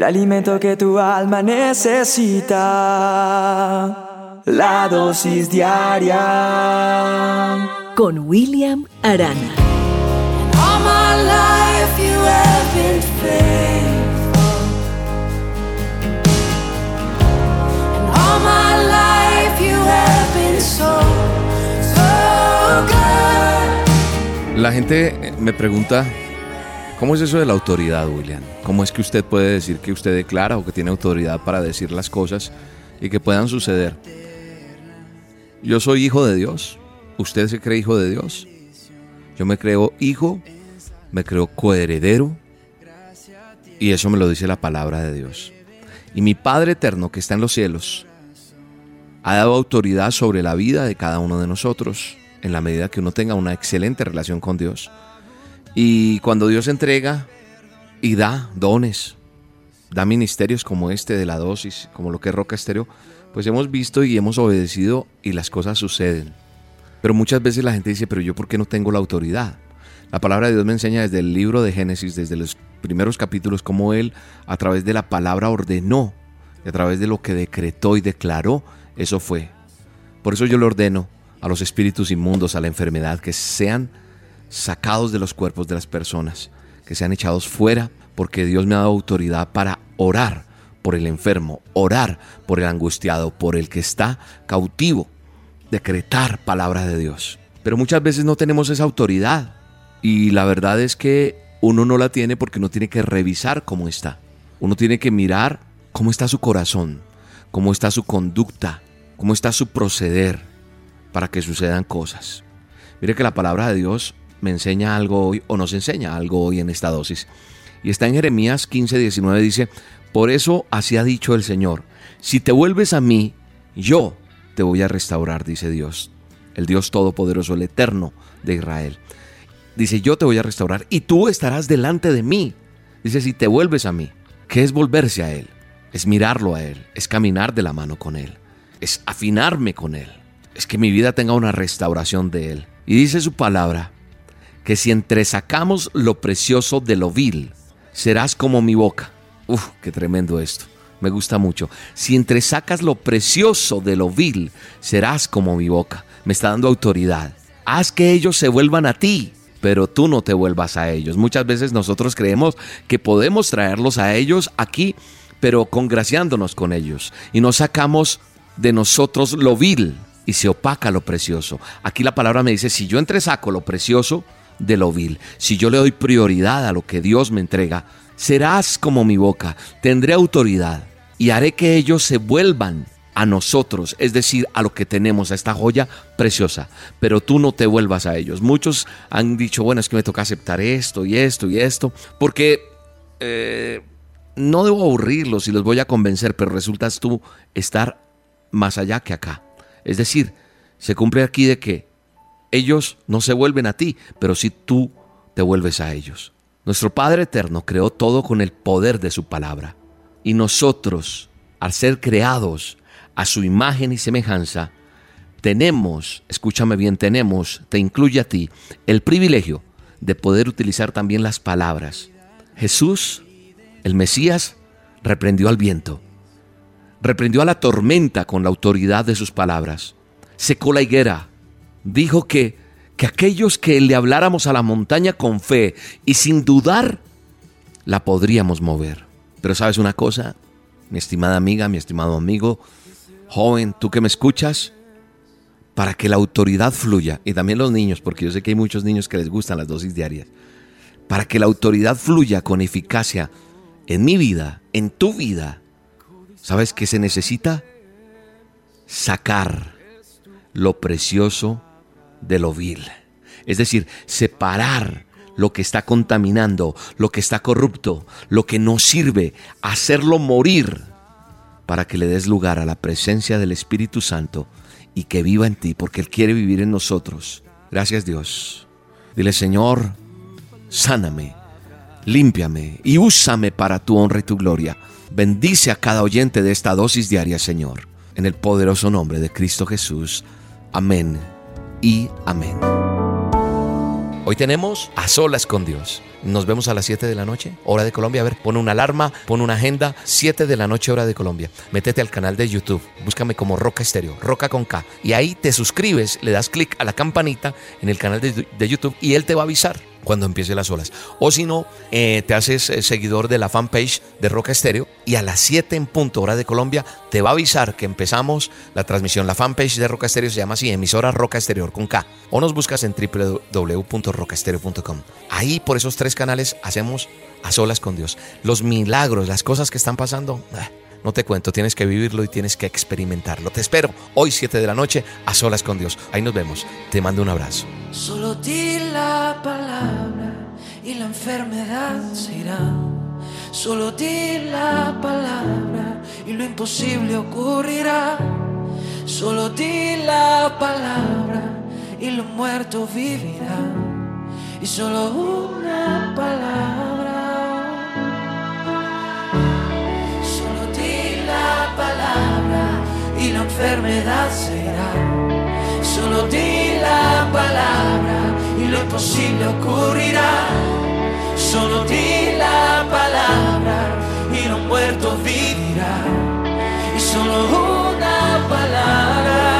el alimento que tu alma necesita. La dosis diaria con William Arana. La gente me pregunta, ¿cómo es eso de la autoridad, William? ¿Cómo es que usted puede decir que usted declara o que tiene autoridad para decir las cosas y que puedan suceder? Yo soy hijo de Dios. ¿Usted se cree hijo de Dios? Yo me creo hijo, me creo coheredero y eso me lo dice la palabra de Dios. Y mi Padre eterno que está en los cielos ha dado autoridad sobre la vida de cada uno de nosotros en la medida que uno tenga una excelente relación con Dios. Y cuando Dios entrega y da dones, da ministerios como este de la dosis, como lo que es Roca Estéreo, pues hemos visto y hemos obedecido y las cosas suceden. Pero muchas veces la gente dice, pero yo por qué no tengo la autoridad? La palabra de Dios me enseña desde el libro de Génesis, desde los primeros capítulos, cómo Él a través de la palabra ordenó, y a través de lo que decretó y declaró, eso fue. Por eso yo le ordeno a los espíritus inmundos, a la enfermedad, que sean sacados de los cuerpos de las personas, que sean echados fuera, porque Dios me ha dado autoridad para orar por el enfermo, orar por el angustiado, por el que está cautivo, decretar palabra de Dios. Pero muchas veces no tenemos esa autoridad y la verdad es que uno no la tiene porque uno tiene que revisar cómo está. Uno tiene que mirar cómo está su corazón, cómo está su conducta, cómo está su proceder para que sucedan cosas. Mire que la palabra de Dios me enseña algo hoy o nos enseña algo hoy en esta dosis. Y está en Jeremías 15, 19, dice, por eso así ha dicho el Señor, si te vuelves a mí, yo te voy a restaurar, dice Dios, el Dios Todopoderoso, el Eterno de Israel. Dice, yo te voy a restaurar y tú estarás delante de mí. Dice, si te vuelves a mí, ¿qué es volverse a Él? Es mirarlo a Él, es caminar de la mano con Él, es afinarme con Él es que mi vida tenga una restauración de Él. Y dice su palabra, que si entresacamos lo precioso de lo vil, serás como mi boca. Uf, qué tremendo esto. Me gusta mucho. Si entresacas lo precioso de lo vil, serás como mi boca. Me está dando autoridad. Haz que ellos se vuelvan a ti, pero tú no te vuelvas a ellos. Muchas veces nosotros creemos que podemos traerlos a ellos aquí, pero congraciándonos con ellos. Y nos sacamos de nosotros lo vil y se opaca lo precioso. Aquí la palabra me dice, si yo entresaco lo precioso de lo vil, si yo le doy prioridad a lo que Dios me entrega, serás como mi boca, tendré autoridad y haré que ellos se vuelvan a nosotros, es decir, a lo que tenemos, a esta joya preciosa, pero tú no te vuelvas a ellos. Muchos han dicho, bueno, es que me toca aceptar esto y esto y esto, porque eh, no debo aburrirlos y los voy a convencer, pero resultas tú estar más allá que acá. Es decir, se cumple aquí de que ellos no se vuelven a ti, pero si tú te vuelves a ellos. Nuestro Padre Eterno creó todo con el poder de su palabra. Y nosotros, al ser creados a su imagen y semejanza, tenemos, escúchame bien, tenemos, te incluye a ti, el privilegio de poder utilizar también las palabras. Jesús, el Mesías, reprendió al viento reprendió a la tormenta con la autoridad de sus palabras. Secó la higuera. Dijo que, que aquellos que le habláramos a la montaña con fe y sin dudar, la podríamos mover. Pero sabes una cosa, mi estimada amiga, mi estimado amigo, joven, tú que me escuchas, para que la autoridad fluya, y también los niños, porque yo sé que hay muchos niños que les gustan las dosis diarias, para que la autoridad fluya con eficacia en mi vida, en tu vida, ¿Sabes qué se necesita? Sacar lo precioso de lo vil. Es decir, separar lo que está contaminando, lo que está corrupto, lo que no sirve, hacerlo morir para que le des lugar a la presencia del Espíritu Santo y que viva en ti, porque Él quiere vivir en nosotros. Gracias Dios. Dile, Señor, sáname, límpiame y úsame para tu honra y tu gloria. Bendice a cada oyente de esta dosis diaria, Señor. En el poderoso nombre de Cristo Jesús. Amén y amén. Hoy tenemos A Solas con Dios. Nos vemos a las 7 de la noche, hora de Colombia. A ver, pon una alarma, pon una agenda, 7 de la noche, hora de Colombia. Métete al canal de YouTube, búscame como Roca Estéreo, Roca con K. Y ahí te suscribes, le das clic a la campanita en el canal de, de YouTube y él te va a avisar cuando empiece las olas. O si no, eh, te haces eh, seguidor de la fanpage de Roca Estéreo y a las 7 en punto hora de Colombia te va a avisar que empezamos la transmisión. La fanpage de Roca Estéreo se llama así, emisora Roca Exterior con K. O nos buscas en www.rocaestereo.com. Ahí por esos tres canales hacemos a solas con Dios. Los milagros, las cosas que están pasando. Ah, no te cuento, tienes que vivirlo y tienes que experimentarlo. Te espero hoy 7 de la noche a solas con Dios. Ahí nos vemos. Te mando un abrazo. Solo di la palabra y la enfermedad se irá. Solo di la palabra y lo imposible ocurrirá. Solo di la palabra y lo muerto vivirá. Y solo una palabra. La enfermedad se irá. Solo di la palabra y lo imposible ocurrirá. Solo di la palabra y lo muerto vivirá. Y solo una palabra.